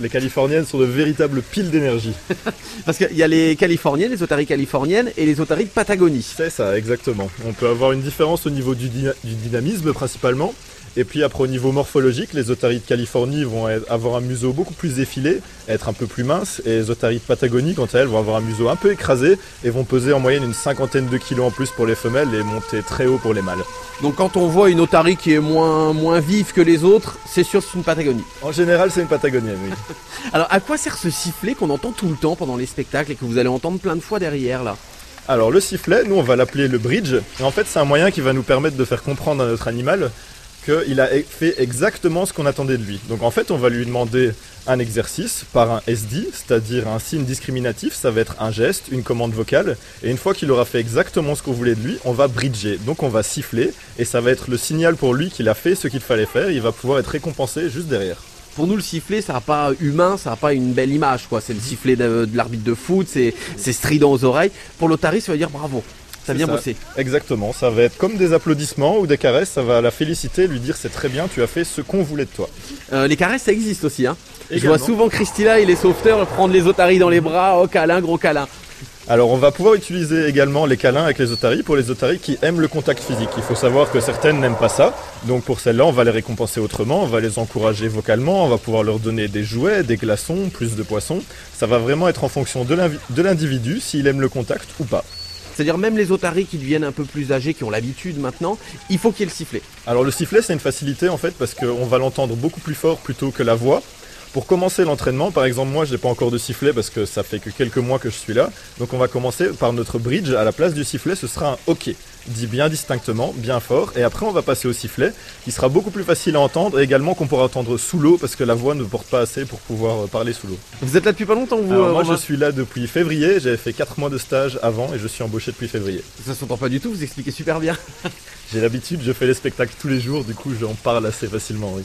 Les californiennes sont de véritables piles d'énergie. Parce qu'il y a les californiennes, les otaries californiennes et les otaries de Patagonie. C'est ça, exactement. On peut avoir une différence au niveau du, dyna- du dynamisme principalement. Et puis après au niveau morphologique, les otaries de Californie vont avoir un museau beaucoup plus effilé, être un peu plus minces, et les otaries de Patagonie, quant à elles, vont avoir un museau un peu écrasé et vont peser en moyenne une cinquantaine de kilos en plus pour les femelles et monter très haut pour les mâles. Donc quand on voit une otarie qui est moins, moins vive que les autres, c'est sûr que c'est une Patagonie. En général, c'est une patagonienne, oui. Alors à quoi sert ce sifflet qu'on entend tout le temps pendant les spectacles et que vous allez entendre plein de fois derrière là? Alors le sifflet, nous on va l'appeler le bridge. Et en fait c'est un moyen qui va nous permettre de faire comprendre à notre animal qu'il a fait exactement ce qu'on attendait de lui. Donc en fait on va lui demander un exercice par un SD, c'est-à-dire un signe discriminatif, ça va être un geste, une commande vocale. Et une fois qu'il aura fait exactement ce qu'on voulait de lui, on va bridger. Donc on va siffler et ça va être le signal pour lui qu'il a fait ce qu'il fallait faire. Il va pouvoir être récompensé juste derrière. Pour nous le sifflet ça n'a pas humain, ça n'a pas une belle image quoi. C'est le sifflet de, l'arbitre de foot, c'est strident aux oreilles. Pour l'otarie ça veut dire bravo, vient ça. bosser. Exactement, ça va être comme des applaudissements ou des caresses, ça va la féliciter, lui dire c'est très bien, tu as fait ce qu'on voulait de toi. Euh, les caresses ça existe aussi hein. Je vois souvent Christina et les sauveteurs prendre les otaries dans les bras, oh câlin, gros câlin. Alors on va pouvoir utiliser également les câlins avec les otaries pour les otaries qui aiment le contact physique. Il faut savoir que certaines n'aiment pas ça, donc pour celles-là on va les récompenser autrement, on va les encourager vocalement, on va pouvoir leur donner des jouets, des glaçons, plus de poissons. Ça va vraiment être en fonction de l'individu s'il aime le contact ou pas. C'est-à-dire même les otaries qui deviennent un peu plus âgées, qui ont l'habitude maintenant, il faut qu'il y ait le sifflet. Alors le sifflet c'est une facilité en fait parce qu'on va l'entendre beaucoup plus fort plutôt que la voix. Pour commencer l'entraînement, par exemple moi je n'ai pas encore de sifflet parce que ça fait que quelques mois que je suis là, donc on va commencer par notre bridge, à la place du sifflet ce sera un hockey, dit bien distinctement, bien fort, et après on va passer au sifflet qui sera beaucoup plus facile à entendre et également qu'on pourra entendre sous l'eau parce que la voix ne porte pas assez pour pouvoir euh, parler sous l'eau. Vous êtes là depuis pas longtemps vous Alors moi je suis là depuis février, j'avais fait 4 mois de stage avant et je suis embauché depuis février. Ça s'entend pas du tout, vous expliquez super bien. J'ai l'habitude, je fais les spectacles tous les jours, du coup j'en parle assez facilement, oui.